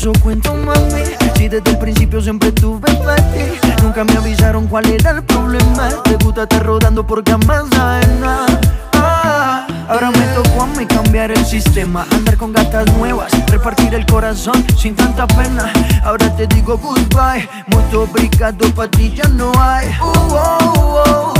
eso, cuento mami. Si desde el principio siempre tuve para ti, nunca me avisaron cuál era el problema. Te gusta estar rodando por camas ajenas. Ah, Ahora me tocó a mí cambiar el sistema Andar con gatas nuevas, repartir el corazón sin tanta pena Ahora te digo goodbye, mucho obrigado pa' ti ya no hay Uh, oh, oh,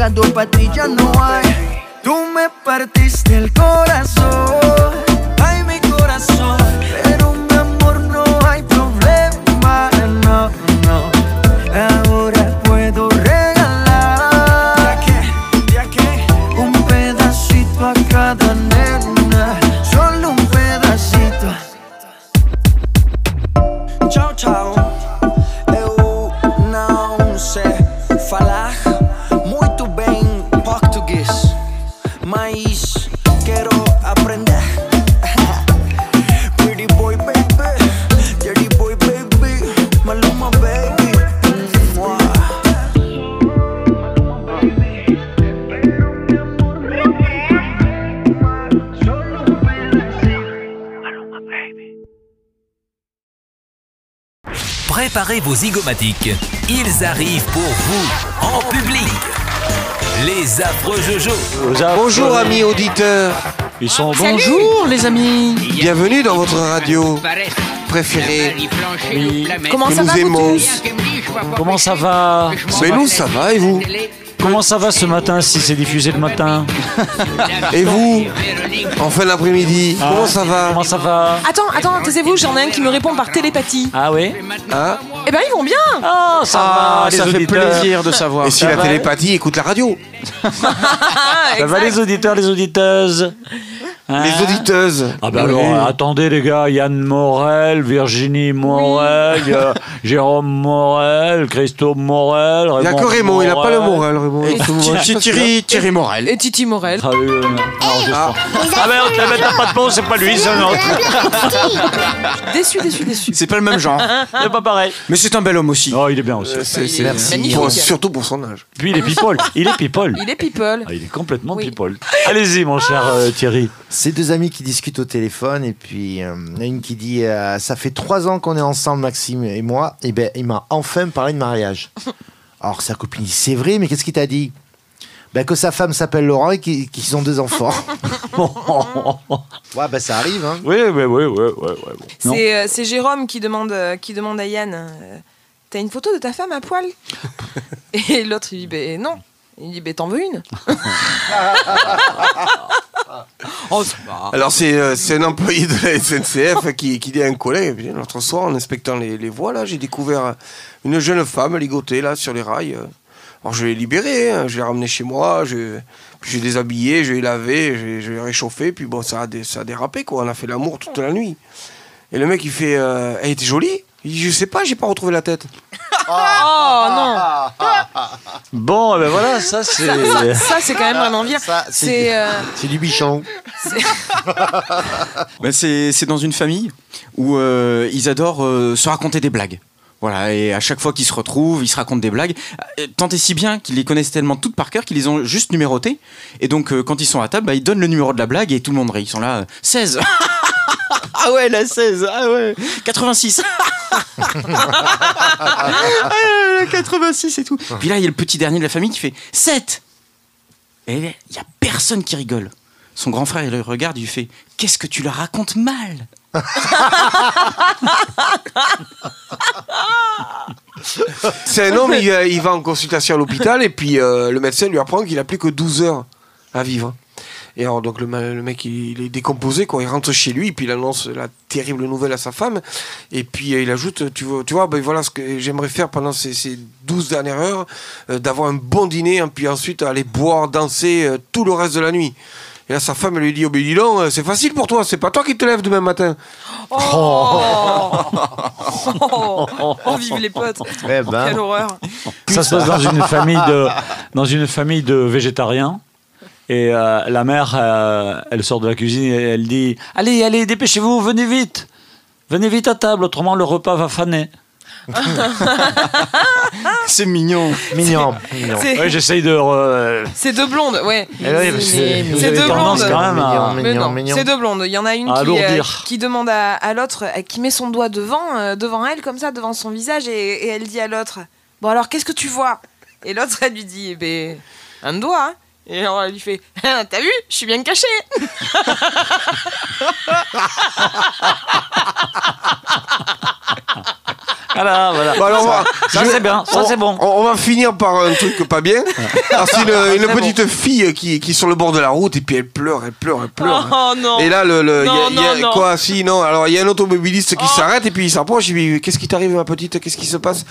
muito obrigado pa' ti ya no hay. Tú me partiste el corazón, Préparez vos zygomatiques. Ils arrivent pour vous, en public. Les affreux Jojo. Bonjour amis auditeurs, Ils sont bonjour les amis. bienvenue dans votre radio préférée. Comment ça nous va, aimons. Comment ça va Mais nous ça va et vous Comment ça va ce matin si c'est diffusé le matin Et vous En fin d'après-midi, comment ça va Comment ça va Attends, attends, taisez-vous, j'en ai un qui me répond par télépathie. Ah oui Hein Eh ben, ils vont bien Ah ça Ah, va ça fait auditeurs. plaisir de savoir. Et si la télépathie écoute la radio Ah, Ça va les auditeurs, les auditeuses Hein Les auditeuses Ah ben Oui. alors, attendez les gars, Yann Morel, Virginie Morel, a Jérôme Morel, Christophe Morel, Il n'y a que Raymond, il n'a pas le moral Raymond. Thierry, Thierry Morel. Et Titi Morel. Ah, oui, euh. Ah ben on te la met à pas de pont, c'est pas lui, c'est un autre. Déçu, déçu, déçu. C'est pas le même genre. C'est pas pareil. Mais c'est un bel homme aussi. Oh, il est bien aussi. C'est- c'est- Magnifique. pour- surtout pour son âge. Puis il est people. Il est people. Il est people. Ah, il est complètement Oui. people. Allez-y, mon cher euh, Thierry. C'est deux amis qui discutent au téléphone et puis euh, il y en a une qui dit euh, ça fait trois ans qu'on est ensemble Maxime et moi et ben il m'a enfin parlé de mariage. Alors sa copine dit c'est vrai mais qu'est-ce qu'il t'a dit? Ben, que sa femme s'appelle Laurent et qu'ils ont deux enfants. ouais ben ça arrive hein. Oui, oui, oui, oui, oui, oui. Bon. C'est euh, c'est Jérôme qui demande, euh, qui demande à Yann euh, T'as une photo de ta femme à poil? Et l'autre, il dit Ben non. Il dit Ben t'en veux une Oh, ça va. Alors c'est euh, c'est un employé de la SNCF qui, qui dit à un collègue, l'autre soir en inspectant les, les voies là, j'ai découvert une jeune femme ligotée là sur les rails. Alors je l'ai libéré, hein, je l'ai ramené chez moi, je, puis j'ai déshabillé, je l'ai lavé, je, je l'ai réchauffé, puis bon, ça a, dé- ça a dérapé, quoi. On a fait l'amour toute la nuit. Et le mec, il fait euh, Elle était jolie? Je sais pas, j'ai pas retrouvé la tête. Oh non Bon, eh ben voilà, ça c'est. Ça, ça, c'est quand même vraiment bien. Ça, c'est- C'est. euh, C'est du bichon. Bah, c'est c'est dans une famille où euh, ils adorent euh, se raconter des blagues. Voilà, et à chaque fois qu'ils se retrouvent, ils se racontent des blagues. Euh, Tant et si bien qu'ils les connaissent tellement toutes par cœur qu'ils les ont juste numérotées. Et donc, euh, quand ils sont à table, bah, ils donnent le numéro de la blague et tout le monde rit. Ils sont là, euh, 16 Ah ouais, la 16 Ah ouais 86 Ah, la 86 et tout. Puis là, il y a le petit dernier de la famille qui fait 7 Et il y a personne qui rigole. Son grand frère, il le regarde, il lui fait Qu'est-ce que tu leur racontes mal? C'est un homme, il, euh, il va en consultation à l'hôpital, et puis euh, le médecin lui apprend qu'il a plus que 12 heures à vivre. Et alors, donc, le, mec, il, il est décomposé, quoi. Il rentre chez lui, puis il annonce la terrible nouvelle à sa femme. Et puis, euh, il ajoute, tu vois, tu vois ben, voilà ce que j'aimerais faire pendant ces, ces 12 dernières heures, euh, d'avoir un bon dîner, et puis ensuite aller boire, danser euh, tout le reste de la nuit. Et là, sa femme lui dit, oh, ben dis donc, euh, c'est facile pour toi, c'est pas toi qui te lèves demain matin. Oh, oh, oh, vive les potes. Eh ben. Quelle horreur. Ça se passe dans une famille de, dans une famille de végétariens. Et euh, la mère, euh, elle sort de la cuisine et elle dit Allez, allez, dépêchez-vous, venez vite. Venez vite à table, autrement le repas va faner. C'est mignon. Mignon. mignon. Ouais, j'essaye de. re- C'est deux blondes, ouais. Eh C'est deux blondes. à. C'est deux blondes. Il y en a une À qui, euh, qui demande à, à l'autre, qui met son doigt devant, euh, devant elle, comme ça, devant son visage, et, et elle dit à l'autre Bon, alors, qu'est-ce que tu vois? Et l'autre, elle lui dit Eh ben, un doigt. hein. Et alors, elle lui fait Ah, T'as vu Je suis bien cachée. Voilà, voilà. Bon, alors, on va- Ça, c'est bien, ça, c'est bon. On, on va finir par un truc pas bien. Alors, c'est une, une petite fille qui, qui est sur le bord de la route et puis elle pleure, elle pleure, elle pleure. Oh non Et là, le, le- il y a- Non, y a, non, non. quoi Si, non. Alors, il y a un automobiliste Oh. qui s'arrête et puis il s'approche. Il dit Qu'est-ce qui t'arrive, ma petite? Qu'est-ce qui se passe?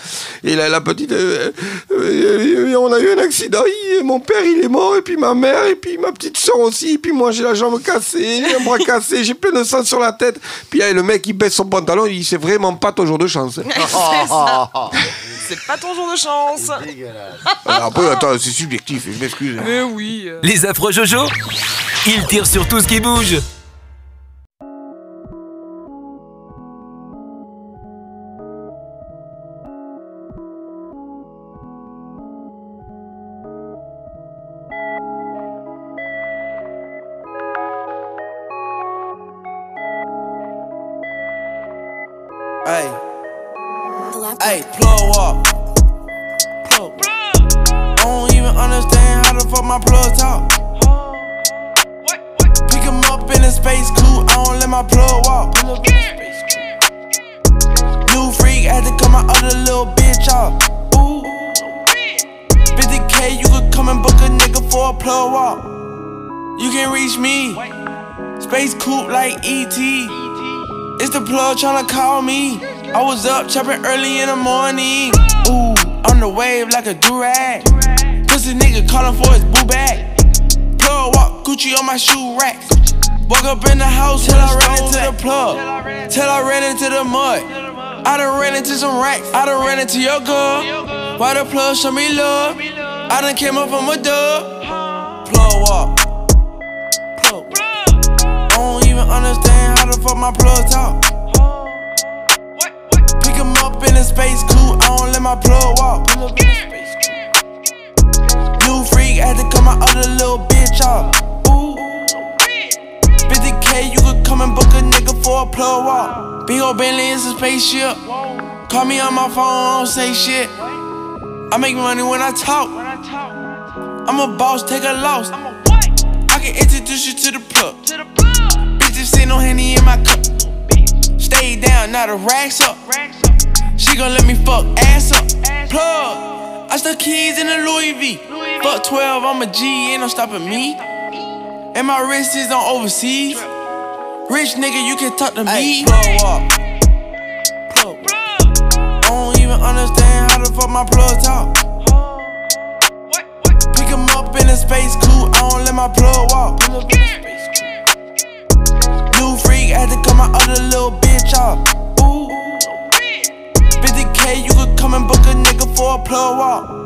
Et là, la petite, euh, euh, on a eu un accident. Il- mon père, il est mort, et puis ma mère, et puis ma petite soeur aussi. Et puis moi, j'ai la jambe cassée, un bras cassé, j'ai plein de sang sur la tête. Puis là, le mec, il baisse son pantalon. Il dit C'est vraiment pas ton jour de chance. C'est ça. C'est pas ton jour de chance. Alors après, attends, c'est subjectif, je m'excuse. Mais oui. euh. Les affreux Jojo Ils tirent sur tout ce qui bouge. My plug walk. New freak had to cut my other little bitch off. Ooh. 50k, you could come and book a nigga for a plug walk. You can reach me. Space coupe like ET. It's the plug tryna call me. I was up chopping early in the morning. Ooh, on the wave like a durag. Pussy nigga calling for his boo bag. Plug walk, Gucci on my shoe rack. Walk up in the house till I ran into the plug. Till I ran into the mud. I done ran into some racks. I done ran into your girl. Why the plug show me love? I done came up from a dub. Plug walk. Plug. I don't even understand how the fuck my plug talk. Pick him up in a space coupe, I don't let my plug walk. New freak had to cut my other little bitch off. 50k, you could come and book a nigga for a plug walk. Big ol' Bentley is a spaceship. Call me on my phone, I don't say shit. I make money when I talk. I'm a boss, take a loss. I can introduce you to the plug. Bitches say no henny in my cup. Stay down, now the racks up. She gon' let me fuck ass up. Plug. I stuck keys in the Louis V. Fuck 12, I'm a G, ain't no stopping me. And my wrist is on overseas. Rich nigga, you can talk to me. Plug up. Plug. I don't even understand how the fuck my plug talk. Pick him up in a space coupe, I don't let my plug walk. New freak, had to cut my other little bitch off. Ooh. 50k, you could come and book a nigga for a plug walk.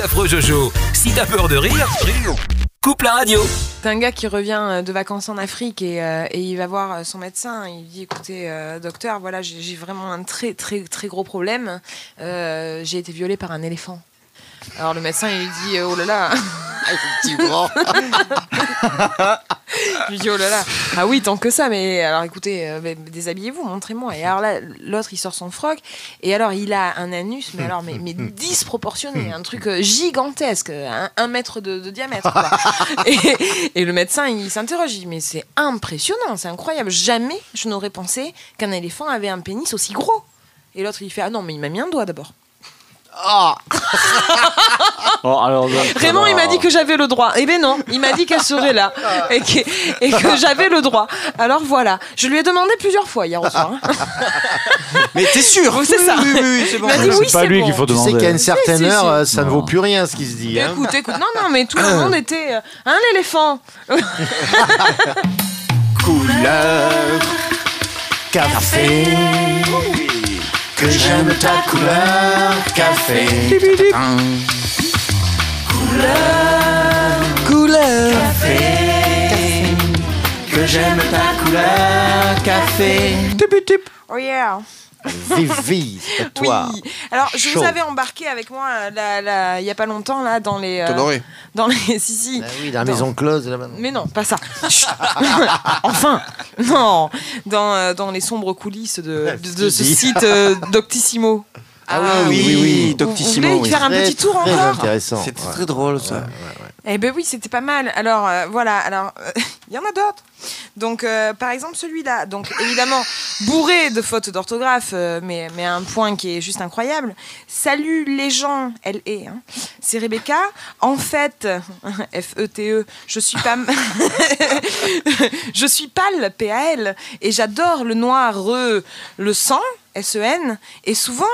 Affreux Jojo. Si t'as peur de rire, coupe la radio. C'est un gars qui revient euh, de vacances en Afrique et, euh, il va voir euh, son médecin. Il dit écoutez, docteur, voilà, j'ai vraiment un très très très gros problème. J'ai été violé par un éléphant. Alors le médecin il lui dit oh là là. Effectivement. Je lui dis oh là là. Ah oui, tant que ça, mais alors écoutez, euh, déshabillez-vous, montrez-moi. Et alors là, l'autre il sort son froc et alors il a un anus, mais alors mais, mais disproportionné, un truc euh, gigantesque, un, un mètre de, de diamètre. quoi. et, et le médecin il s'interroge, il dit mais c'est impressionnant, c'est incroyable. Jamais je n'aurais pensé qu'un éléphant avait un pénis aussi gros. Et l'autre il fait ah non mais il m'a mis un doigt d'abord. Oh, alors, Raymond, il m'a dit que j'avais le droit. Eh ben non, il m'a dit qu'elle serait là et que, et que j'avais le droit. Alors voilà, je lui ai demandé plusieurs fois hier au soir. Mais t'es sûr Oui, c'est ça. Oui, oui, oui, c'est bon. Oui, pas lui bon. qu'il faut Tu sais demander. qu'à une certaine Si, si, heure, si. ça ne vaut plus rien ce qui se dit. hein. Écoute, écoute, non, non, mais tout le monde était euh, un éléphant. Couleur café. Que j'aime ta couleur café. Couleur café. Que j'aime ta couleur café. Oh yeah. Vivi, c'est toi. Oui. Alors, je Chaud. vous avais embarqué avec moi euh, là, là, il y a pas longtemps là dans les euh, dans les si si. Ah oui, dans la Dans- maison close là-bas. Mais non, pas ça. Enfin, non, dans, euh, dans les sombres coulisses de, de, de ce site euh, Doctissimo. Ah oui, oui, oui, oui, Doctissimo. Vous voulez oui. faire un petit tour encore. C'était ouais. très drôle ça. Eh ben oui, c'était pas mal. Alors euh, voilà, alors euh, il y en a d'autres. Donc euh, par exemple celui-là, donc évidemment bourré de fautes d'orthographe, euh, mais mais à un point qui est juste incroyable. Salut les gens, elle est. Hein. C'est Rebecca. En fait, F E T E, je suis pas je suis pâle P A L et j'adore le noir re, le sang S E N et souvent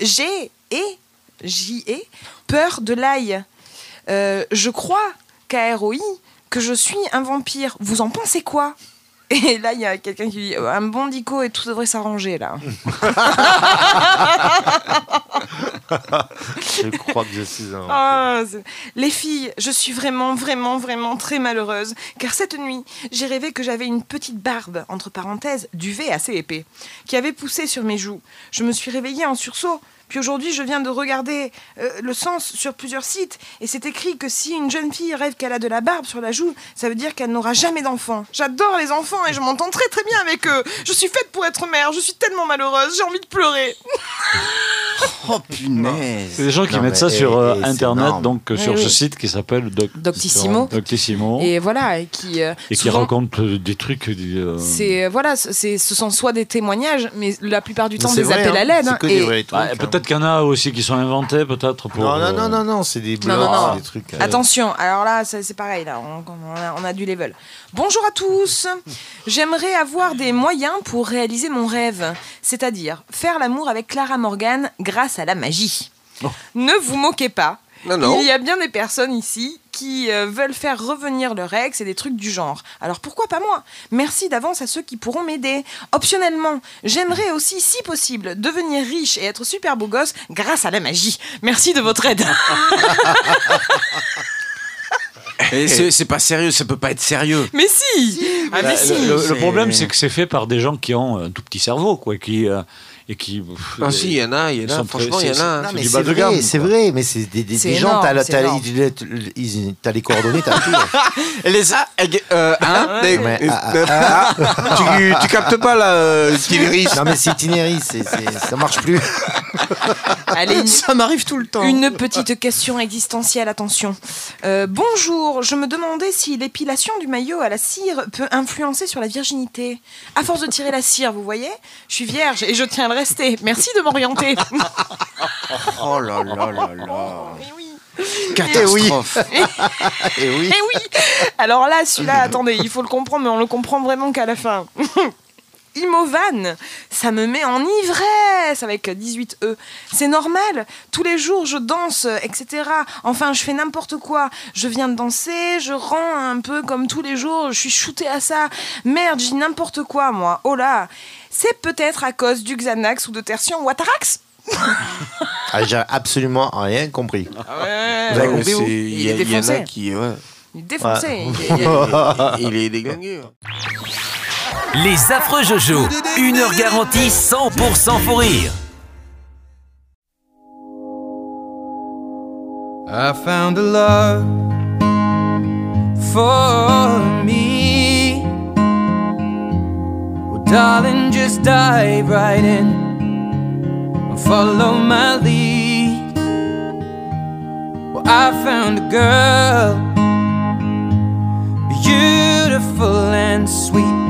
j'ai et J E peur de l'ail. Euh, je crois, KROI, que je suis un vampire. Vous en pensez quoi? Et là, il y a quelqu'un qui dit un bon dico et tout devrait s'arranger là. Je crois que je suis un. Ah, les filles, je suis vraiment, vraiment, vraiment très malheureuse, car cette nuit, j'ai rêvé que j'avais une petite barbe, entre parenthèses, duvet assez épais, qui avait poussé sur mes joues. Je me suis réveillée en sursaut. Puis aujourd'hui, je viens de regarder euh, le sens sur plusieurs sites, et c'est écrit que si une jeune fille rêve qu'elle a de la barbe sur la joue, ça veut dire qu'elle n'aura jamais d'enfant. J'adore les enfants et je m'entends très très bien avec eux. Je suis faite pour être mère, je suis tellement malheureuse, j'ai envie de pleurer. Oh C'est punaise. des gens qui Non, mettent ça sur euh, et- et c'est Internet, énorme. donc euh, sur oui. ce site qui s'appelle Doc- Doctissimo. Doctissimo. Et voilà, et qui. euh, Et qui raconte euh, des trucs. euh, C'est voilà, c'est ce sont soit des témoignages, mais la plupart du temps C'est des vrai, appels hein. à l'aide. C'est hein, que Peut-être qu'il y en a aussi qui sont inventés, peut-être pour. Non, non, euh, non, non, non, c'est des blogs, non, non. c'est des trucs. euh, Attention, alors là, c'est pareil, là, on, on a, on a du level. Bonjour à tous. J'aimerais avoir des moyens pour réaliser mon rêve, c'est-à-dire faire l'amour avec Clara Morgan grâce à la magie. Ne vous moquez pas. Non, non. Il y a bien des personnes ici qui euh, veulent faire revenir leur ex et des trucs du genre. Alors pourquoi pas moi? Merci d'avance à ceux qui pourront m'aider. Optionnellement, j'aimerais aussi, si possible, devenir riche et être super beau gosse grâce à la magie. Merci de votre aide. Et c'est pas sérieux, ça peut pas être sérieux. Mais si Ah mais si le, problème, c'est que c'est fait par des gens qui ont un tout petit cerveau, quoi, qui euh, et qui. pff, Ah si, il y en a, il y en a. Franchement, il y en a. hein. C'est de vrai, gamme, c'est vrai, mais c'est des, des, des gens, énorme, t'as la- énorme. les, les coordonnées, t'as tout. Les a, euh, hein Mais- Mais, mais- ah, mais- ah, tu, tu captes pas là, euh, Non, mais c'est itinéris, ça marche plus. Allez, une- Ça m'arrive tout le temps. Une petite question existentielle, attention. Euh, bonjour, je me demandais si l'épilation du maillot à la cire peut influencer sur la virginité. À force de tirer la cire, vous voyez, je suis vierge et je tiens à le rester. Merci de m'orienter. Oh là là là là. Eh oui. Catastrophe. Et oui. Eh oui Alors là, celui-là, attendez, il faut le comprendre, mais on le comprend vraiment qu'à la fin. Imovan, ça me met en ivresse avec 18E. C'est normal, tous les jours je danse, etc. Enfin, je fais n'importe quoi. Je viens de danser, je rends un peu comme tous les jours, je suis shootée à ça. Merde, dis n'importe quoi, moi. Oh là C'est peut-être à cause du Xanax ou de Tertian ou Atarax Ah, J'ai absolument rien compris. Ouais, Vous avez Ouais, compris, c'est- vous Il est défoncé. Il est défoncé. Il est déglingué. Les affreux Jojo, une heure garantie 100% pour rire. I found a love for me. Well, darling, just dive right in and follow my lead. Well, I found a girl, beautiful and sweet.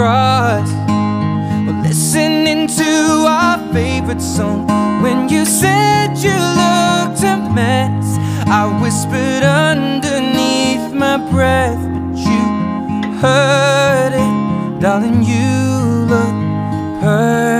Grass. We're listening to our favorite song. When you said you looked a mess, I whispered underneath my breath, but you heard it, darling. You look perfect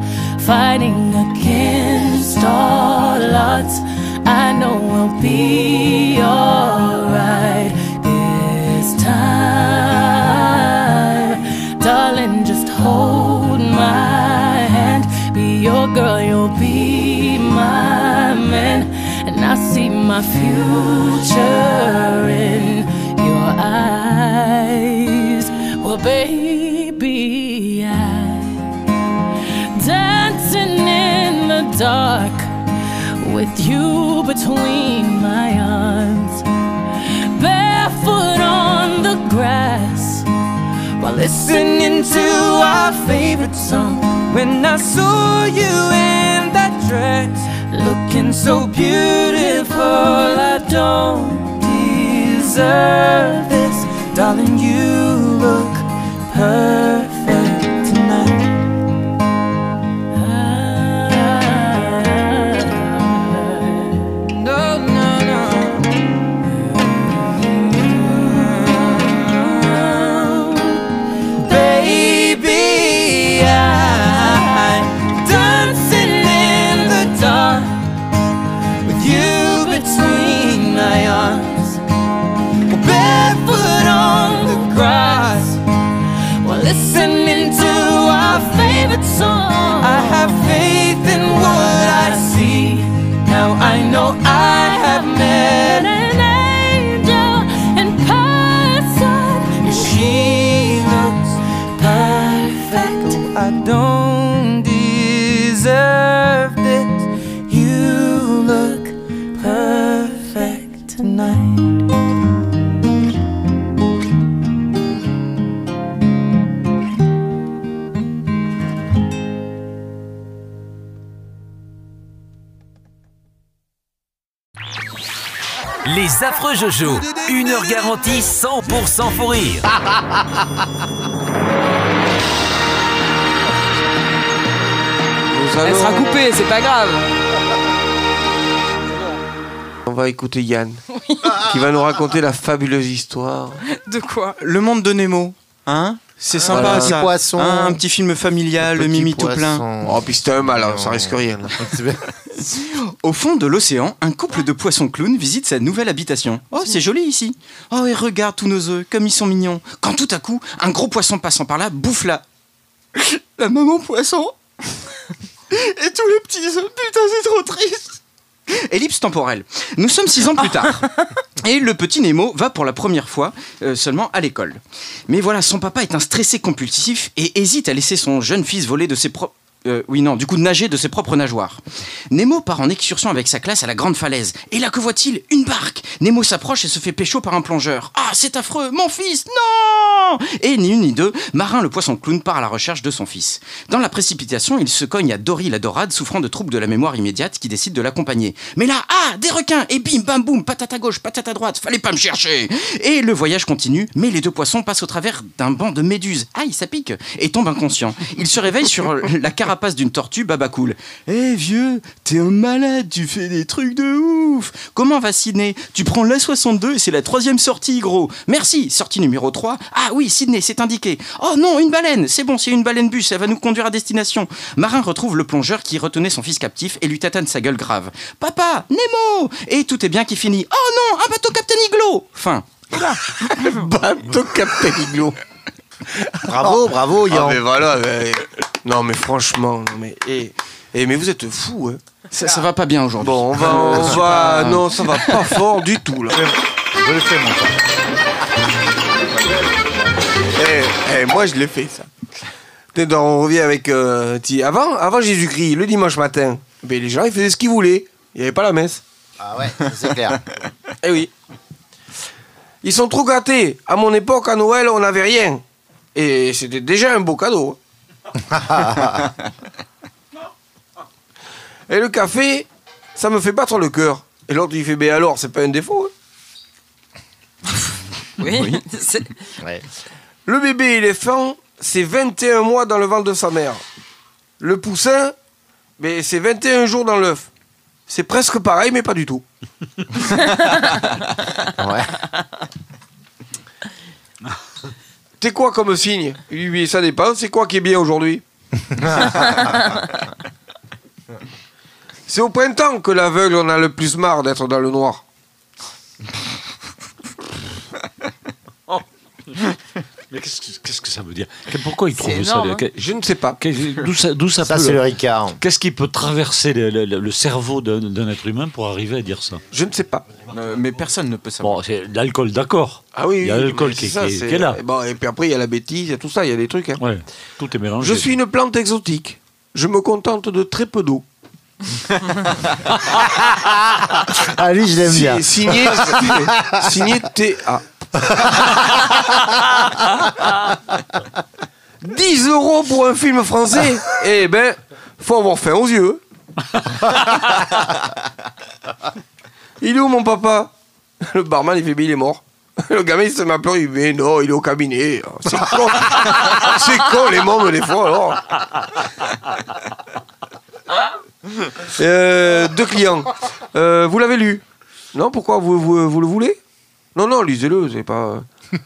fighting against all odds. I know we'll be alright this time. Darling, just hold my hand. Be your girl, you'll be my man. And I see my future in your eyes. Well, baby, dark with you between my arms, barefoot on the grass while listening to our favorite song. When I saw you in that dress, looking so beautiful, I don't deserve this, darling. You look perfect Jojo, une heure garantie 100% fou rire. Elle sera coupée, c'est pas grave. On va écouter Yann, qui va nous raconter la fabuleuse histoire. De quoi? Le monde de Nemo, hein? C'est sympa Voilà. ça. Petit poisson. Un petit film familial, le mimi tout plein. Oh, puis c'était un mal, hein, ça risque rien. Au fond de l'océan, un couple de poissons clowns visite sa nouvelle habitation. Oh, c'est joli ici. Oh, et regarde tous nos œufs, comme ils sont mignons. Quand tout à coup, un gros poisson passant par là bouffe la. La maman poisson. Et tous les petits œufs. Putain, c'est trop triste. Ellipse temporelle. Nous sommes six ans plus tard. Et le petit Nemo va pour la première fois euh, seulement à l'école. Mais voilà, son papa est un stressé compulsif et hésite à laisser son jeune fils voler de ses propres... euh, oui, non, du coup, nager de ses propres nageoires. Nemo part en excursion avec sa classe à la grande falaise. Et là, que voit-il? Une barque Nemo s'approche et se fait pécho par un plongeur. Ah, c'est affreux Mon fils Non Et ni une ni deux, Marin le poisson clown part à la recherche de son fils. Dans la précipitation, il se cogne à Dory la dorade, souffrant de troubles de la mémoire immédiate, qui décide de l'accompagner. Mais là, ah, des requins Et bim, bam, boum, patate à gauche, patate à droite, fallait pas me chercher Et le voyage continue, mais les deux poissons passent au travers d'un banc de méduses. Aïe, ça pique Et tombent inconscients. Il se réveille sur la carapace d'une tortue, baba cool. Eh vieux, t'es un malade, tu fais des trucs de ouf Comment va Sydney? Tu prends la 62 et c'est la troisième sortie, gros Merci Sortie numéro 3. Ah oui, Sydney, c'est indiqué. Oh non, une baleine C'est bon, c'est une baleine bus, elle va nous conduire à destination. Marin retrouve le plongeur qui retenait son fils captif et lui tatane sa gueule grave. Papa, Nemo Et tout est bien qui finit. Oh non, un bateau Captain Iglo Fin. Bateau Captain Iglo. Bravo, bravo, Ah, Yann. mais voilà. mais- Non, mais franchement, non, mais. eh, eh, mais vous êtes fous, hein. Ça, ça va pas bien aujourd'hui. Bon, on va. On va... pas- Non, ça va pas fort du tout, là. Je le fais, mon pote. Eh, moi, je l'ai fait, ça. Peut-être on revient avec. euh, ti- avant, avant Jésus-Christ, le dimanche matin, ben, les gens, ils faisaient ce qu'ils voulaient. Il n'y avait pas la messe. Ah ouais, c'est clair. Eh oui. Ils sont trop gâtés. À mon époque, à Noël, on n'avait rien. Et c'était déjà un beau cadeau. Et le café, ça me fait battre le cœur. Et l'autre, il fait, ben alors, c'est pas un défaut. hein. Oui. Ouais. Le bébé éléphant, c'est 21 mois dans le ventre de sa mère. Le poussin, ben, c'est 21 jours dans l'œuf. C'est presque pareil, mais pas du tout. Ouais. T'es quoi comme signe Oui, ça dépend. C'est quoi qui est bien aujourd'hui C'est au printemps que l'aveugle en a le plus marre d'être dans le noir. Mais qu'est-ce que, qu'est-ce que ça veut dire? Pourquoi il trouve C'est ça? énorme, hein. Je ne sais pas. D'où ça, d'où ça, Ça, peut- c'est le Ricard. Qu'est-ce qui peut traverser le, le- le cerveau d'un, d'un être humain pour arriver à dire ça? Je ne sais pas. Euh, mais personne ne peut savoir. Bon, c'est l'alcool, d'accord. Ah oui, Il y a oui, l'alcool qui, c'est ça, qui- c'est- qui est là. Et, bon, et puis après, il y a la bêtise, il y a tout ça, il y a des trucs. hein. Ouais, tout est mélangé. Je suis une plante exotique. Je me contente de très peu d'eau. Ah, lui, je l'aime Si- bien. Signé, signé TA. 10 euros pour un film français Eh ben, faut avoir faim aux yeux. il est où mon papa? Le barman il fait mais il est mort. Le gamin il se met à pleurer, il dit mais non, il est au cabinet. C'est con. C'est con les mômes des fois alors. Euh, deux clients. Euh, vous l'avez lu? Non, pourquoi? Vous, vous, vous le voulez? Non, non, lisez-le, c'est pas.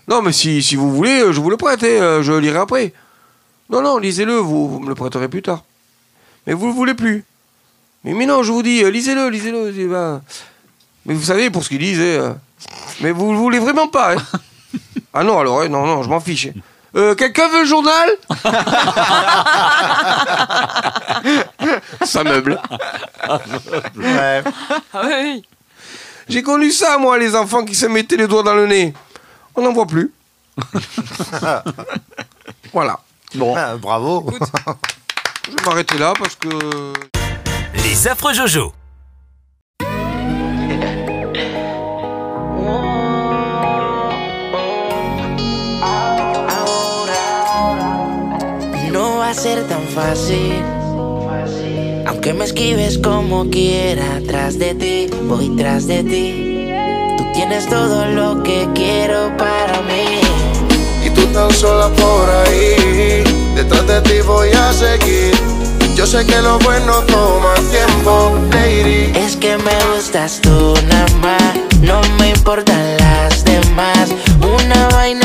Non, mais si, si vous voulez, euh, je vous le prête, hein, euh, je le lirai après. Non, non, lisez-le, vous, vous me le prêterez plus tard. Mais vous le voulez plus. Mais, mais non, je vous dis, euh, lisez-le, lisez-le. Mais vous savez, pour ce qu'ils disent, euh, mais vous le voulez vraiment pas. hein. ah non, alors, hein, non, non, je m'en fiche. hein. Euh, Quelqu'un veut le journal? Ça meuble. Ouais. Ah oui, oui. J'ai connu ça, moi, les enfants qui se mettaient les doigts dans le nez. On n'en voit plus. voilà. Bon. Ah, bravo. Je vais m'arrêter là parce que. Les affreux Jojo. Aunque me esquives como quiera, tras de ti, voy tras de ti. Tú tienes todo lo que quiero para mí. Y tú tan sola por ahí, detrás de ti voy a seguir. Yo sé que lo bueno toma tiempo, lady. Es que me gustas tú nada más, no me importan las demás. Una vaina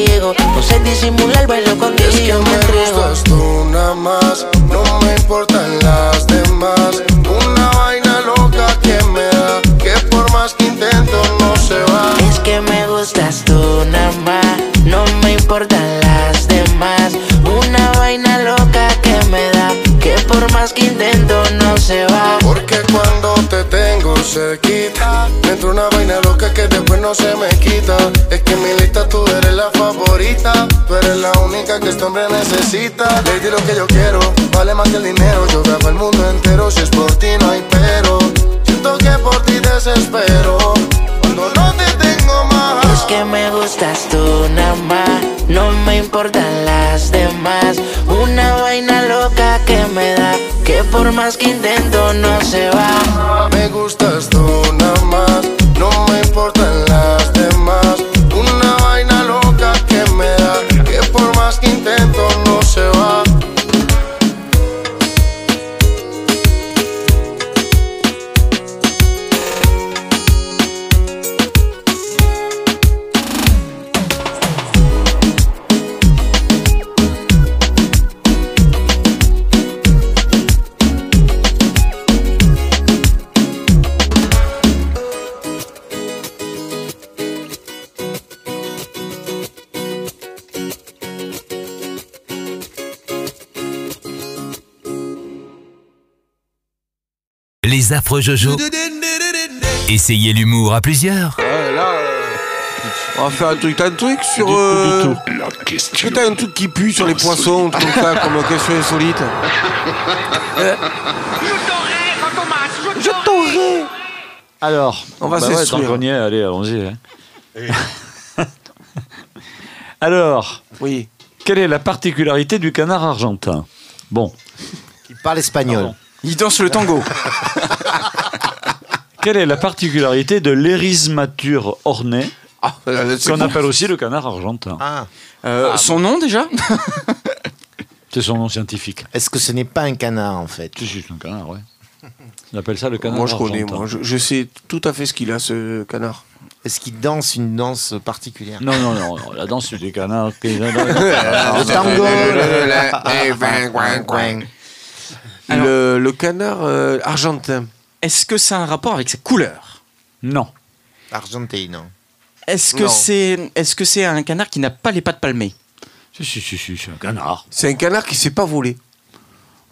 Sé disimular, bailo contigo Es que me gustas tú nada más, no me importan las demás. Una vaina loca que me da, que por más que intento no se va. Es que me gustas tú nada más, no me importan las demás. Una vaina loca que me da, que por más que intento no se va. Porque cuando te tengo cerquita, me entra una vaina loca que después no se me quita. Es que mi lista tú la favorita, tú eres la única que este hombre necesita. Lady, lo que yo quiero, vale más que el dinero. Yo grabo el mundo entero, si es por ti no hay pero. Siento que por ti desespero, cuando no te tengo más. Es que me gustas tú nada más, no me importan las demás. Una vaina loca que me da, que por más que intento no se va. Me gustas tú nada más, Les affreux Jojo. Essayez l'humour à plusieurs. Ouais, là, euh, on va faire un truc. T'as un truc sur. euh, Est-ce que t'as un truc qui pue sur les poissons, comme ça, comme question insolite Je t'aurais Alors, On va bah ouais, s'instruire. est, allez, allons-y. hein. Alors, oui. quelle est la particularité du canard argentin? Bon. Il parle espagnol. Il danse le tango. Quelle est la particularité de l'érismature ornée c'est qu'on bon. appelle aussi le canard argentin Ah. Euh, son nom déjà C'est son nom scientifique. Est-ce que ce n'est pas un canard en fait c'est un canard, ouais. On appelle ça le canard Moi, je connais, argentin. moi. Je, je sais tout à fait ce qu'il a, ce canard. Est-ce qu'il danse une danse particulière Non, non, non, non, la danse du canard. Le tango Le, le canard euh, argentin. Est-ce que ça a un rapport avec sa couleur Non. Argentine, non. Est-ce que c'est est-ce que c'est un canard qui n'a pas les pattes palmées? Si, si, si, si, c'est un canard. C'est un canard qui sait pas voler.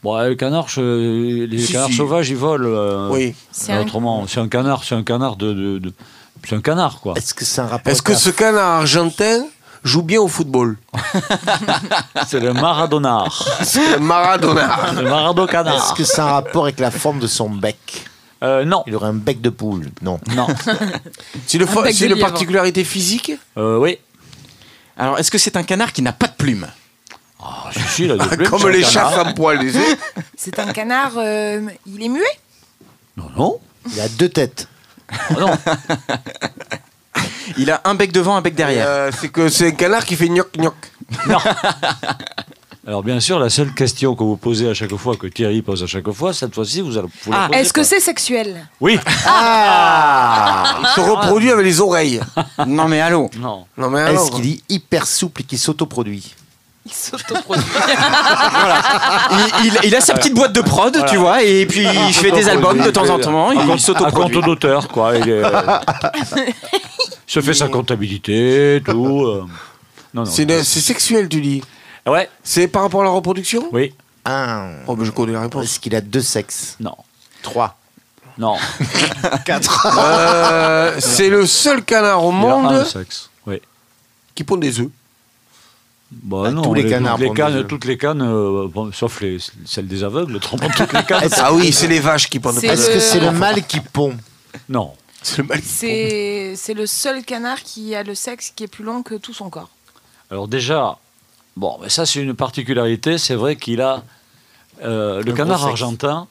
Bon, le canard, je- les Si, canards si. sauvages, ils volent. euh, Oui. Un- Autrement, c'est un canard, c'est un canard de. de- de- C'est un canard, quoi. Est-ce que c'est un rapport Est-ce que ce canard argentin joue bien au football C'est le Maradona. C'est le Maradona. le Marado la- canard. Est-ce que c'est un rapport avec la forme de son bec Euh, non. Il aurait un bec de poule Non. Non. C'est le fo- c'est une particularité physique Euh, oui. Alors est-ce que c'est un canard qui n'a pas de plumes Ah, si, si, il a des plumes, c'est Comme un les canard. chats sans poil, tu sais. C'est un canard. euh, il est muet? Non, non. Il a deux têtes. Ah, non. Il a un bec devant, un bec derrière. Euh, c'est que c'est un canard qui fait gnoc gnoc. Alors, bien sûr, la seule question que vous posez à chaque fois, que Thierry pose à chaque fois, cette fois-ci, vous allez vous la Ah, Est-ce que c'est sexuel? Oui. Il se reproduit avec les oreilles. Non mais allô Non. Non mais. Est-ce qu'il est hyper souple et qu'il s'autoproduit? Il s'autoproduit. il, il- il a sa petite boîte de prod, tu vois, et puis il fait des albums de temps en temps. Il s'autoproduit. compte d'auteur, quoi. Il, est- il se fait sa comptabilité, tout. euh. Non, non. C'est une- c'est sexuel, tu dis Ouais. C'est par rapport à la reproduction Oui. Un. Oh, ben je connais la réponse. Est-ce qu'il a deux sexes Non. Trois. Non. Quatre. Euh, c'est le seul canard au Il a monde un sexe. Oui. qui pond des œufs. Bah non, tous les canards toutes les pondent des cannes, œufs. toutes les cannes euh, bon, sauf les, celles des aveugles, trompent toutes les cannes. Ah oui, c'est les vaches qui pondent C'est Est-ce que c'est le mâle qui pond Non. C'est le le seul canard qui a le sexe qui est plus long que tout son corps. Alors déjà, bon, mais ça c'est une particularité, c'est vrai qu'il a euh, le canard argentin.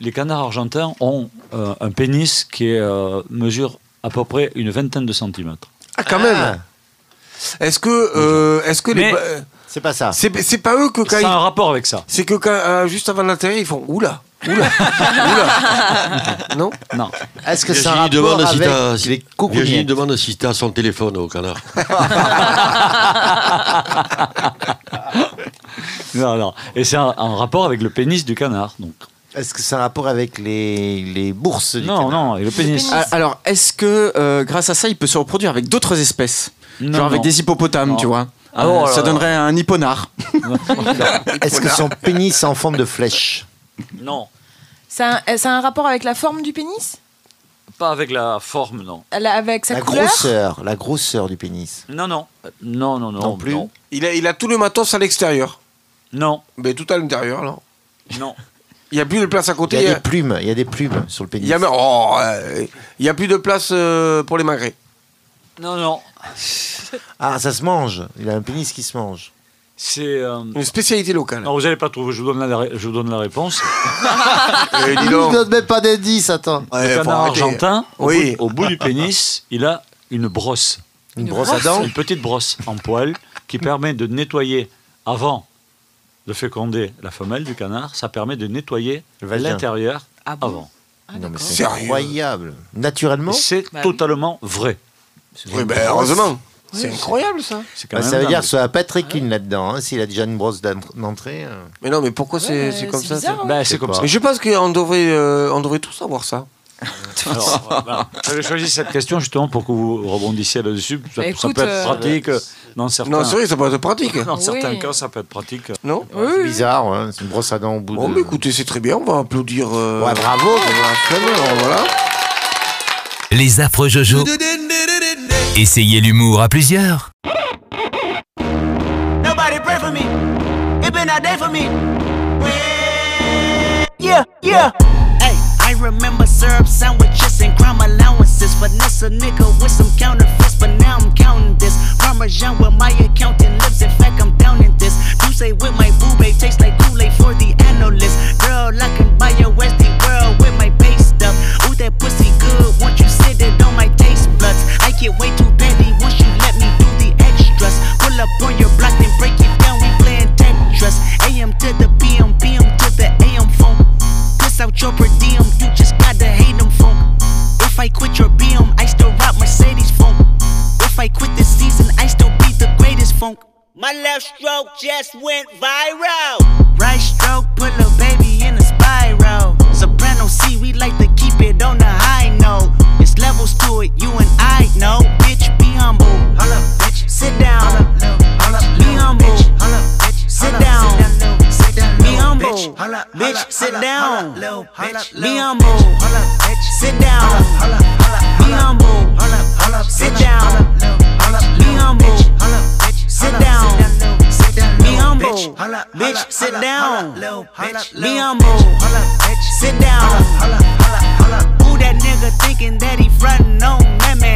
Les canards argentins ont euh, un pénis qui est, euh, mesure à peu près une vingtaine de centimètres. Ah, quand même Est-ce que, euh, est-ce que les. Mais- C'est pas ça. C'est c'est pas eux que quand Ça a ils. un rapport avec ça. C'est que quand, euh, juste avant d'atterrir, ils font Oula Oula Oula Non? Non. Est-ce que c'est un Virginie rapport demande, si avec t'as- les Virginie coucougnettes demande si t'as son téléphone au canard. Non, non. Et c'est un, un rapport avec le pénis du canard. Donc. Est-ce que c'est un rapport avec les, les bourses du Non, canard non, et le pénis. Ah, Alors, est-ce que euh, grâce à ça, il peut se reproduire avec d'autres espèces? Non, Genre avec non. des hippopotames, Non. tu vois? Ah, Euh, oh là Ça là. donnerait un hipponard. Est-ce que son pénis est en forme de flèche? Non, Ça a, ça a un rapport avec la forme du pénis? Pas avec la forme, non. Elle a- Avec sa La couleur? grosseur, la grosseur du pénis. Non, non. Non, non, non. Non plus Non. il a, il a tout le matos à l'extérieur. Non. Mais tout à l'intérieur, alors. non. Il n'y a plus de place à Il côté. y Il a y des plumes, il y a des plumes sur le il pénis. y a, oh, euh, il y a plus de place euh, pour les magrets. Non, non. Ah, ça se mange. Il a un pénis qui se mange. C'est. euh, Une spécialité locale. Non, vous n'allez pas trouver. Je vous donne la, ré- je vous donne la réponse. Eh, Il ne donne même pas d'indice, attends. Ouais, le canard argentin, au, Oui. bout, au bout du pénis, il a une brosse. Une brosse à dents Une petite brosse en poil qui permet de nettoyer avant de féconder la femelle du canard. Ça permet de nettoyer l'intérieur Ah bon avant. Non, mais c'est incroyable. Naturellement C'est Bah totalement vrai. Oui, ben heureusement. C'est incroyable ça. Quand Bah, même Ça veut dingue. dire que ça va pas être clean là-dedans. hein, S'il a déjà une brosse d'en- d'entrée. euh. Mais non, mais pourquoi c'est Ouais, c'est comme ça bizarre, c'est- hein. Bah, Je c'est sais comme ça. Mais je pense qu'on devrait, euh, on devrait tous savoir ça. Alors, voilà. J'avais choisi cette question justement pour que vous rebondissiez là-dessus. Ça, Bah, ça écoute, peut être euh, pratique euh, dans certains, Non, c'est vrai, ça peut être pratique. dans certains Oui. cas, ça peut être pratique. Non Oui, bizarre, hein, c'est une brosse à dents au bout Bon, de. mais écoutez, c'est très bien. On va applaudir. euh, Ouais, bravo. flemme, alors voilà. Les affreux Jojo. Essayez l'humour à plusieurs. Nobody pray for me. It been a day for me. Yeah, yeah. Hey, I remember syrup sandwiches and crime allowances. Vanessa nigga with some counterfeits, but now I'm counting this. Parmesan with my accountant lips. In fact, I'm down in this. You say with my boo babe tastes like Kool-Aid for the analyst. Girl, I can buy your Westie world with my base stuff. Ooh, that pussy good. Once you sit it on my taste? Buds, I get way too petty once you let me do the extras. Pull up on your block, then break it down. We playing Tetris. AM to the PM, PM to the AM phone. Piss out your per diem, you just gotta hate them funk. If I quit your BM, I still rock Mercedes funk. If I quit this season, I still be the greatest funk. My left stroke just went viral. Right stroke put a baby in a spiral. Soprano C, we like to keep it on the high note. It's levels to it, you and Know. Bitch, be humble. bitch. Sit down. Be humble. Holla, bitch. Sit down. Be humble. Bitch, sit down. Be humble. Sit down. Be humble. Bitch, sit down. Be humble. Sit down. Be humble. Bitch, sit down. Be humble. Sit down. Who that nigga thinking that he frontin' on that man?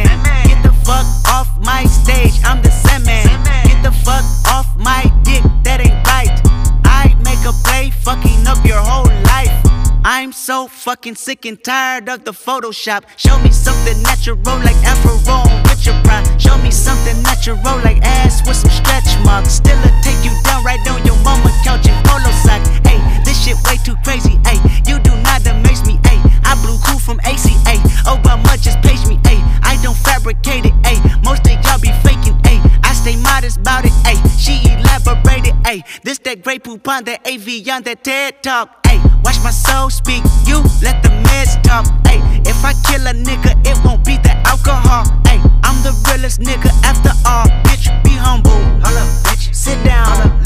Fucking sick and tired of the Photoshop. Show me something natural like Afro with your pride. Show me something natural like ass with some stretch marks. Still a take you down right on your mama couch in polo socks. Hey, this shit way too crazy. Hey, you do not amaze me. Hey, I blew cool from ACA. Oh, but Obama just page me. Hey, I don't fabricate it. Hey, most of y'all be faking. Hey, I stay modest, about it. Ayy, she elaborated. Ayy, this that great poupon, that AV on that TED talk. Watch my soul speak. You let the meds talk. Ayy, if I kill a nigga, it won't be the alcohol. Ayy, I'm the realest nigga after all. Bitch, be humble. Holla, bitch. Sit down.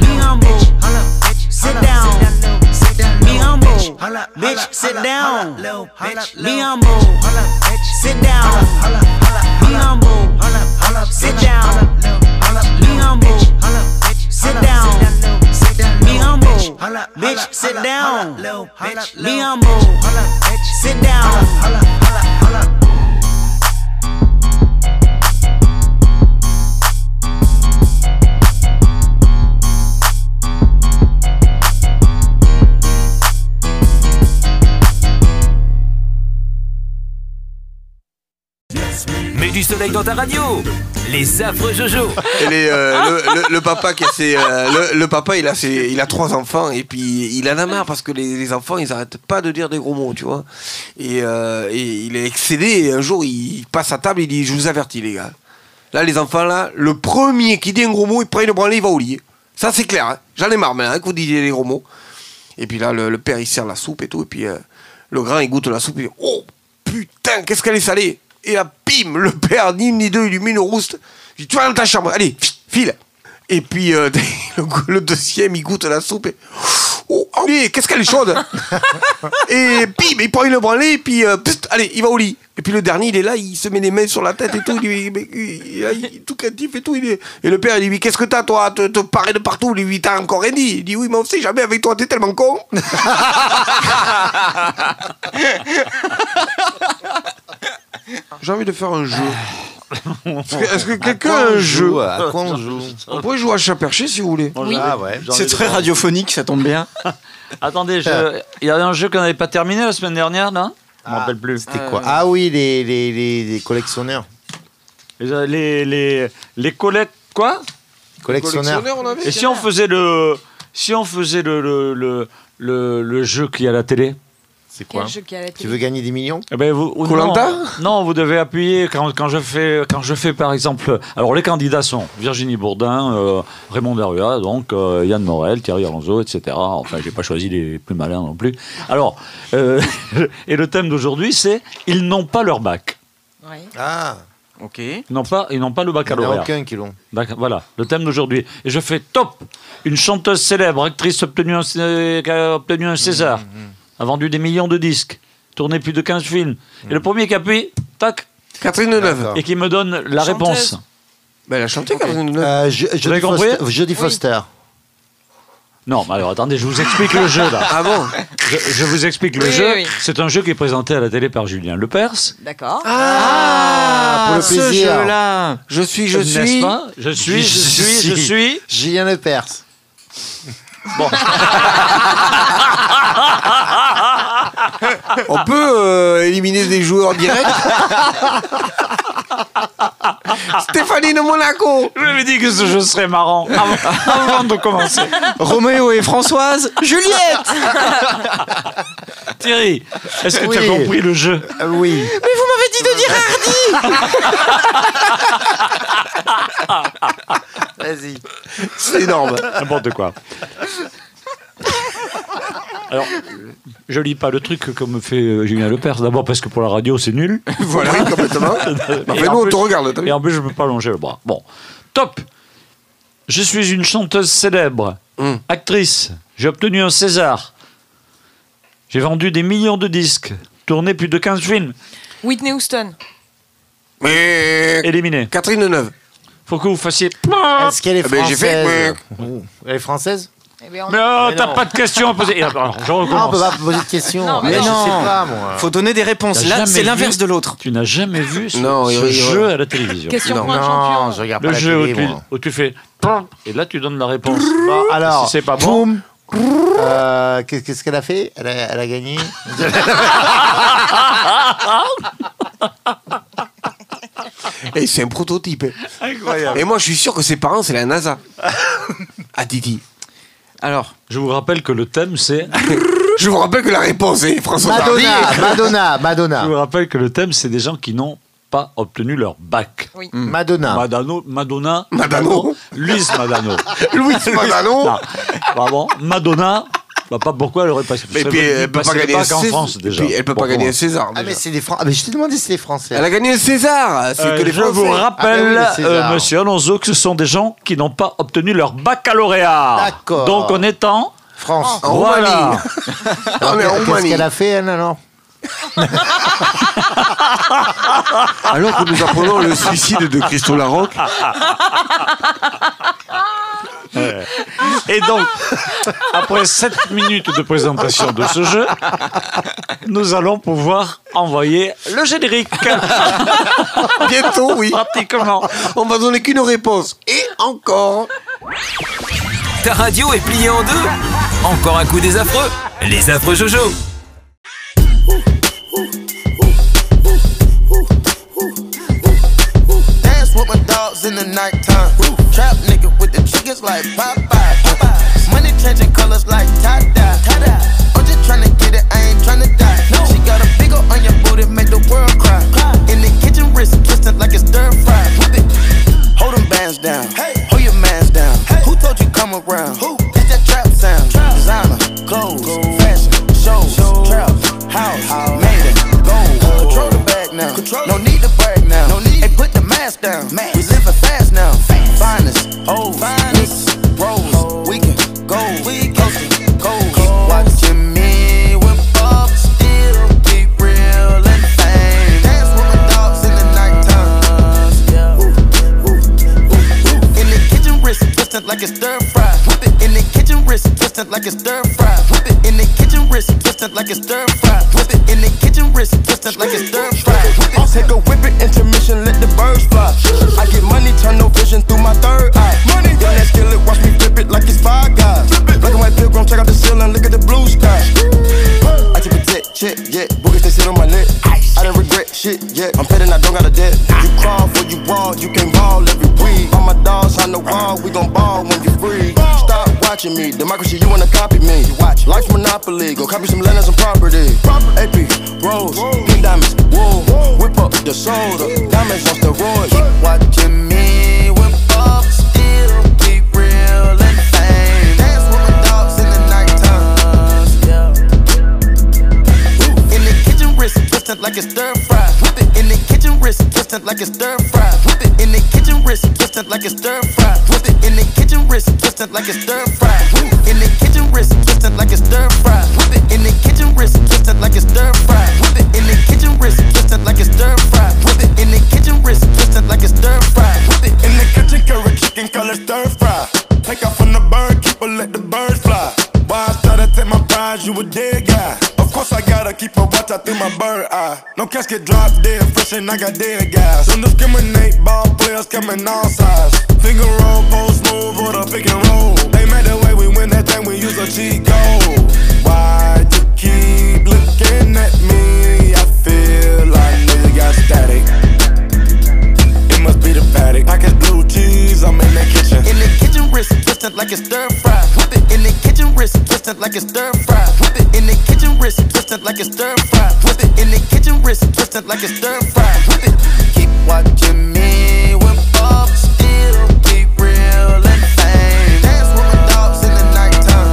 Be humble. Sit down. Be humble. Bitch, sit down. Be humble. Sit down. Be humble. Sit down. Be humble. Sit down. Be humble. Bitch, sit down. Be humble. Sit down. Du soleil dans ta radio. Les affreux Jojo. Et les, euh, le, papa qui euh, le, papa il a il a trois enfants et puis il en a marre parce que les, les enfants ils arrêtent pas de dire des gros mots tu vois et, euh, et il est excédé et un jour il passe à table il dit je vous avertis les gars là les enfants là le premier qui dit un gros mot il prend une branlée il va au lit ça c'est clair hein. j'en ai marre maintenant hein, que vous des gros mots et puis là le, père il sert la soupe et tout et puis le grand il goûte la soupe il dit oh putain qu'est-ce qu'elle est salée et là bim le père ni une ni deux il lui met une rouste il dit tu vas dans ta chambre allez file et puis euh, le, le deuxième, il goûte la soupe et. Oh, oh, qu'est-ce qu'elle est chaude Et puis, il prend une branlée et puis, euh, pst, allez, il va au lit. Et puis le dernier, il est là, il se met les mains sur la tête et tout, il, il- tout craintif et tout. Il est... Et le père, il dit, qu'est-ce que t'as, toi Te, te parer de partout. Il lui, t'as encore rien dit. Il dit, oui, mais on sait jamais avec toi, t'es tellement con. J'ai envie de faire un jeu. Est-ce que, quelqu'un a un jeu À quoi on joue On pourrait jouer à chat perché si vous voulez. Oui. Ah ouais. C'est très radiophonique, ça tombe bien. Attendez, je- il y avait un jeu qu'on n'avait pas terminé la semaine dernière, non? Je m'en rappelle plus. C'était quoi? Ah oui, les, les, les, les collectionneurs. Les, les, les, les quoi? Collectionneurs. on avait Et si on faisait le, si on faisait le, le, le, le, le jeu qui est à la télé? C'est quoi Quel jeu qui a la Tu veux gagner des millions Eh ben, vous, non, non, vous devez appuyer quand, quand je fais quand je fais par exemple. Alors les candidats sont Virginie Bourdin, euh, Raymond Darua, donc euh, Yann Morel, Thierry Alonso, etc. Enfin, j'ai pas choisi les plus malins non plus. Alors, euh, et le thème d'aujourd'hui c'est ils n'ont pas leur bac. Ouais. Ah, Ok. Ils n'ont pas, ils n'ont pas le il n'y en a baccalauréat. aucun qui l'ont. Voilà, le thème d'aujourd'hui. Et je fais top Une chanteuse célèbre, actrice obtenue un, qui a obtenu un César, a vendu des millions de disques, tourné plus de 15 films. Et le premier qui appuie, tac, Catherine Deneuve. Et qui me donne la Chanteuse. réponse. Elle a chanté Catherine Deneuve. Euh, je, je compris dis Foster. Non, mais alors attendez, je vous explique le jeu là. Ah bon Je, je vous explique le Oui, jeu. oui, oui. C'est un jeu qui est présenté à la télé par Julien Lepers. D'accord. Ah, pour le ce plaisir. jeu-là. Je suis, je N'est-ce suis. pas Je suis, je suis, je suis. Julien Lepers. On peut euh, éliminer des joueurs directs Stéphanie de Monaco Je m'avais dit que ce jeu serait marrant avant, avant de commencer. Roméo et Françoise. Juliette. Thierry, est-ce que tu as compris le jeu Euh, oui. Mais vous m'avez dit de dire Hardy. Vas-y. C'est énorme. N'importe quoi. Alors, je lis pas le truc comme fait euh, Julien Lepers. D'abord parce que pour la radio, c'est nul. Voilà, oui, complètement. En nous, on plus- te regarde. Et en plus, je peux pas longer le bras. Bon, top. Je suis une chanteuse célèbre, Hum. actrice. J'ai obtenu un César. J'ai vendu des millions de disques, tourné plus de 15 films. Whitney Houston. Mais. Éliminé. Catherine Deneuve. Faut que vous fassiez. Est-ce qu'elle est Ah ben, française. Elle est française Eh bien, on- Mais oh, Mais t'as pas de questions à poser. Et alors, je Ah, on recommence. peut pas poser de questions. Non, mais mais non. je sais pas, moi. Faut donner des réponses. Là, c'est l'inverse de l'autre. Tu n'as jamais vu ce, Non, jeu à la télévision. Question Non. pour un Non, je regarde Le pas la jeu où télé, tu, moi. où tu fais. Et là, tu donnes la réponse. Bon, alors, si c'est pas bon. boum. Euh, qu'est- Qu'est-ce qu'elle a fait? Elle a, elle a gagné Et c'est un prototype. Incroyable. Et moi, je suis sûr que ses parents, c'est la NASA. Ah, Titi. Alors, Je vous rappelle que le thème, c'est. Je vous rappelle que la réponse est François Hardy. Madonna, Madonna, Madonna. Je vous rappelle que le thème, c'est des gens qui n'ont pas obtenu leur bac. Oui. Madonna. Madano, Madonna. Madano. Luis Madano. Louis Madano. Pardon. Madonna. Bah, pas pourquoi elle aurait pas. Mais puis elle peut pas gagner un César. France déjà. Puis elle peut pas gagner un César. Ah, mais c'est des Français. Ah, mais je t'ai demandé si c'est des Français. Elle a gagné un César. C'est Euh, que les je Français. vous rappelle, Ah, ben César. euh, monsieur Alonso, que ce sont des gens qui n'ont pas obtenu leur baccalauréat. D'accord. Donc on est en France. En voilà. Roumanie. Qu'est-ce qu'elle a fait, elle, alors Alors que nous apprenons le suicide de Christo Larocque. Ouais. Et donc, après 7 minutes de présentation de ce jeu, nous allons pouvoir envoyer le générique. Bientôt, oui. Pratiquement. On va donner qu'une réponse. Et encore. Ta radio est pliée en deux Encore un coup des affreux Les affreux Jojo Dance with my dogs in the nighttime. Like Popeye. Like it's stir fry. Whip it in the kitchen, wrist twisted like it's stir copy some land and some property. AP, rose, pink diamonds, wool, whip up the soda, diamonds on steroids. Keep watching me when Bob still keep real and fame. Dance with my dogs in the nighttime. In the kitchen, wrist twisted like it's stir fry. Wrist twisted like it's stir fry. Whip it in the kitchen, wrist twisted like it's stir fry. Whip it in the kitchen, wrist twisted like it's stir fry. Whip it in the kitchen, wrist twisted like it's stir fry. Whip it in the kitchen, wrist twisted like it's stir fry. Whip it in the kitchen, wrist twisted like it's stir fry. Whip it in the kitchen, wrist twisted like it's stir fry. Whip it in the kitchen, curry chicken, color stir fry. Take off from the bird, keep her, let the birds fly. Why I started take my prize, you a dead guy. Of course I gotta keep a watch out through my bird eye. No casket drop dead, fresh and I got dead guys. Don't discriminate, ball players coming all sides. Finger roll, post move, or the pick and roll. They made the way we win that thing, we use a cheat code. Why you keep looking at me? I feel like nigga got static. It must be the paddock. Package blue cheese, I'm in the kitchen. In the kitchen, wrist twisted like it's stir fry. Whip it in the kitchen, wrist twisted like it's stir fry. Whip it in the kitchen, wrist twisted like it's stir fry. Whip it in the kitchen, wrist twisted like it's stir fry. Whip it. Keep watching me when Bob still keep real and fame. Dance with my dogs in the nighttime.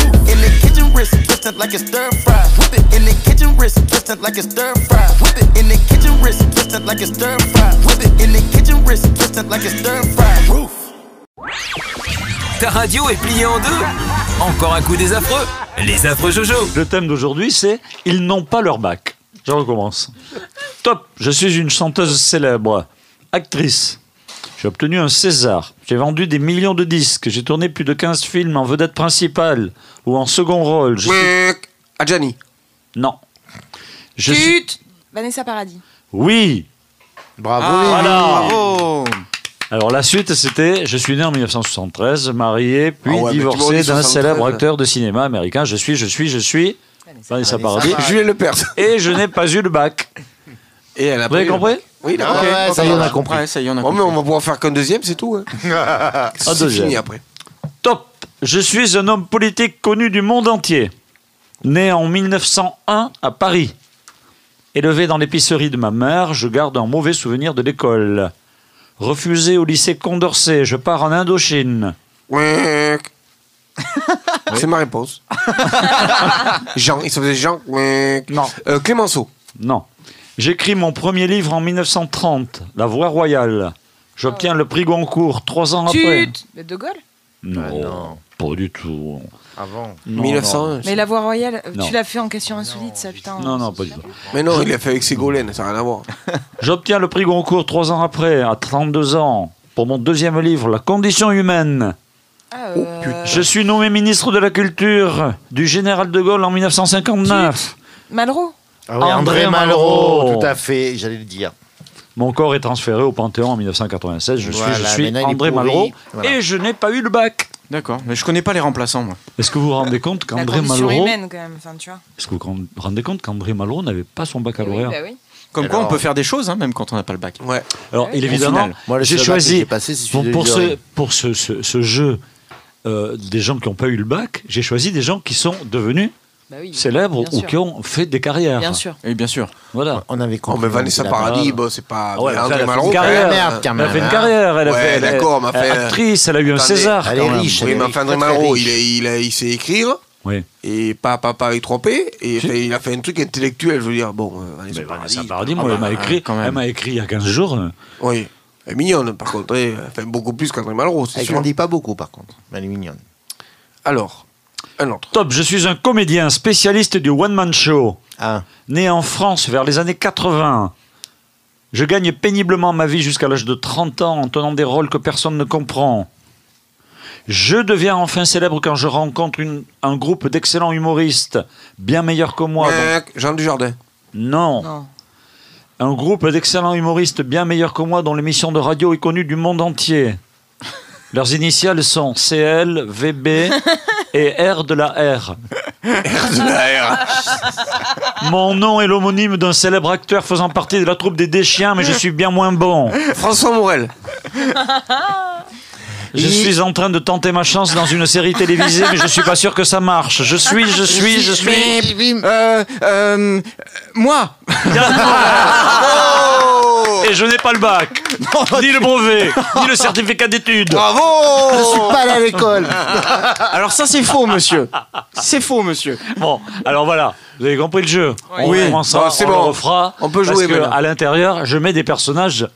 Ooh, In the kitchen, wrist twisted like it's stir fry. Wrist twisted like it's stir fry. Whip it in the kitchen, wrist twisted like it's stir fry. Whip it in the kitchen, wrist twisted like it's stir fry. Roof. Ta radio est pliée en deux Encore un coup des affreux Les affreux Jojo Le thème d'aujourd'hui, c'est Ils n'ont pas leur bac. Je recommence. Top Je suis une chanteuse célèbre, actrice. J'ai obtenu un César. J'ai vendu des millions de disques. J'ai tourné plus de 15 films en vedette principale ou en second rôle. Je suis... Adjani. Non. Je suis... Vanessa Paradis. Oui Bravo. Ah, Voilà. bravo. Alors la suite, c'était Je suis né en 1973, marié, puis Ah ouais, divorcé d'un 73. célèbre acteur de cinéma américain. Je suis, je suis, je suis Vanessa Paradis. Julien Lepers. Et je n'ai pas eu le bac. Et elle a Vous avez pris- compris Oui, Ah d'accord. ouais, ça y on a compris. Ouais, ça y on a Bon, mais compris. on va pouvoir faire qu'un deuxième, c'est tout. hein. Un C'est deuxième. fini après. Top Je suis un homme politique connu du monde entier. Né en 1901 à Paris. Élevé dans l'épicerie de ma mère, je garde un mauvais souvenir de l'école. Refusé au lycée Condorcet, je pars en Indochine. C'est ma réponse. Jean, il s'appelait Jean. Non. Clémenceau. Non. J'écris mon premier livre en 1930, La Voix Royale. J'obtiens le prix Goncourt trois ans après. Tut Mais De Gaulle Non, pas du tout. Avant. Non, 1901. non. Mais la voix royale, euh, Non. tu l'as fait en question insolite, ça, putain. Non, non, pas du tout. Mais non, il l'a fait avec Ségolène, ça n'a rien à voir. J'obtiens le prix Goncourt trois ans après, à 32 ans, pour mon deuxième livre, La condition humaine. Ah, euh, Je suis nommé ministre de la Culture du général de Gaulle en 1959. Malraux Ah oui, André, Malraux, tout à fait, j'allais le dire. Mon corps est transféré au Panthéon en 1996. Je Voilà, suis, je suis maintenant, il est André pourri. Malraux Voilà. et je n'ai pas eu le bac. D'accord, mais je connais pas les remplaçants, moi. Est-ce que vous vous rendez compte La qu'André Malraux, humaine, quand même, enfin, tu vois. est-ce que vous vous rendez compte qu'André Malraux n'avait pas son baccalauréat Oui, bah oui. Comme quoi, on peut faire des choses, hein, même quand on n'a pas le bac. Ouais. Alors, oui. il Au évidemment. Moi, j'ai choisi passé, pour, de pour ce, Lioré. pour ce, ce- ce jeu euh, des gens qui n'ont pas eu le bac, j'ai choisi des gens qui sont devenus Bah oui. célèbres ou sûr. qui ont fait des carrières. Bien sûr. Et bien sûr. Voilà. On avait Oh, compris. mais Vanessa Paradis, bon, c'est pas. Ah ouais, elle a fait- André elle a fait Malraux, une carrière. même. Merde, quand Elle a fait une hein. carrière. Elle a Ouais, fait, d'accord, elle actrice, elle a eu un César. elle est riche. Oui, mais enfin, André Malraux, il, sait écrire. Oui. Et pas papa avec 3 P. Et Si. enfin, il a fait un truc intellectuel, je veux dire. Bon, euh, Vanessa Mais Paradis. Vanessa Paradis, ah moi, bah, elle m'a écrit, quand même. elle m'a écrit il y a 15 jours. euh, Oui. Elle est mignonne, par contre. Elle fait beaucoup plus qu'André Malraux, Elle grandit pas beaucoup, par contre. Mais elle est mignonne. Alors, un autre. Top, je suis un comédien spécialiste du one-man show. Ah, Né en France vers les années 80. Je gagne péniblement ma vie jusqu'à l'âge de 30 ans en tenant des rôles que personne ne comprend. Je deviens enfin célèbre quand je rencontre une- un groupe d'excellents humoristes, bien meilleurs que moi. Euh, Jean Dujardin. Non. Non. Un groupe d'excellents humoristes bien meilleurs que moi dont l'émission de radio est connue du monde entier. Leurs initiales sont CL, VB et R de la R. Mon nom est l'homonyme d'un célèbre acteur faisant partie de la troupe des Déchiens, mais je suis bien moins bon. François Morel. Je suis en train de tenter ma chance dans une série télévisée, mais je suis pas sûr que ça marche. Je suis, je suis, je suis. Euh, euh, moi Et je n'ai pas le bac, ni le brevet, ni le certificat d'études. Bravo je suis pas allé à l'école. Alors ça, c'est faux, monsieur. C'est faux, monsieur. Bon, alors voilà, vous avez compris le jeu. On Oui. Bon, c'est on bon. le refera. On peut parce jouer que maintenant. à l'intérieur, je mets des personnages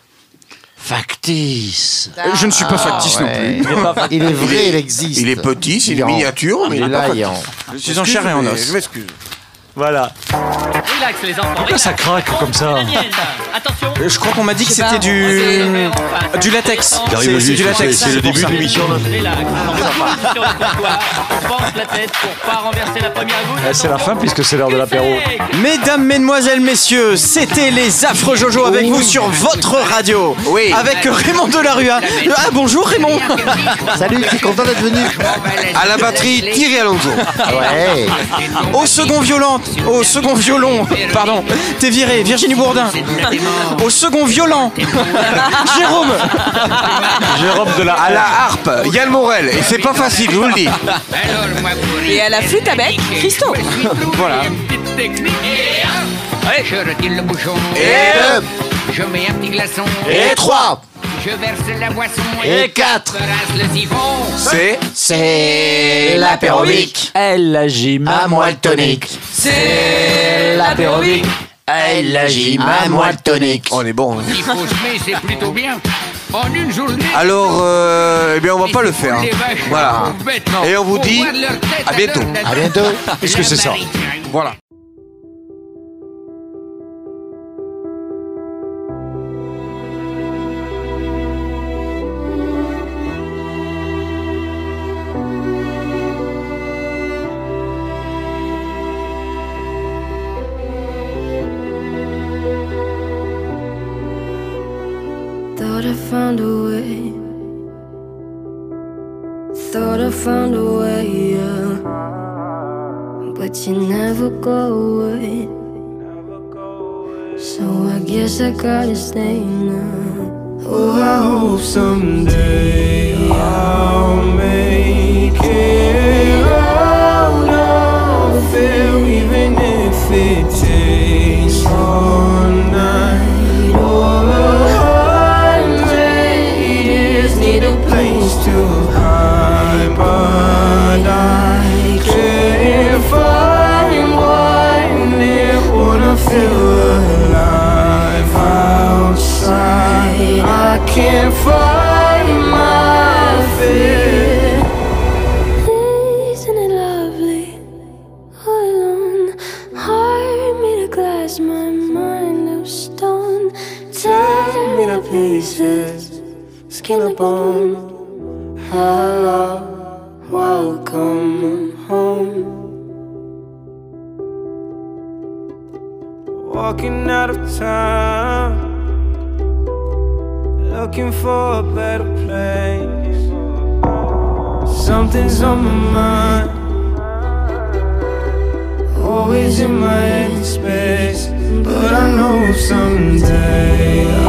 factices. Je ne suis pas factice non plus. Il est pas fac- Il est vrai, il existe. Il est petit, c'est Il est une en- miniature, mais Il est pas là, il est. Je suis en chair et en os. Je m'excuse. Voilà. Relax les enfants. Pourquoi ça craque comme ça Attention. Euh, Je crois qu'on m'a dit que c'était du du latex. C'est du latex. c'est- le début de l'émission. là. Relax. Sur le comptoir. On penche la tête pour pas renverser la première goutte. Eh, C'est la fin puisque c'est l'heure de l'apéro. Mesdames, Mesdemoiselles, Messieurs, c'était les affreux Jojo avec vous sur votre radio. Oui. Avec Raymond Delarue. Ah bonjour Raymond. Salut, je suis content d'être venu. À la batterie, Thierry Alonso. Ouais. Au second violon, au second violon, pardon, t'es viré, Virginie Bourdin. Au second violent, Jérôme. Jérôme de la À la harpe, Yann Morel. Et c'est pas facile, je vous le dis. Et à la flûte à bec, Christo. Voilà. Allez. Je retire le bouchon. Et Je mets un petit glaçon. Et trois. Je verse la boisson. Et quatre. Brasse le siphon. C'est. C'est l'apérobic. Elle agit À moi le tonique. C'est l'apérobic. Elle agit à moi le tonique. On est bon. hein. Il faut semer, c'est plutôt bien. En une journée. Alors, euh, eh bien, on va pas le faire. Vaches Voilà. bêtes. Et on vous dit à bientôt. À bientôt. Qu'est-ce que c'est ça Voilà. Guess I gotta stay now. Oh, I hope someday for a better place. Something's on my mind, always in my empty space. But I know someday.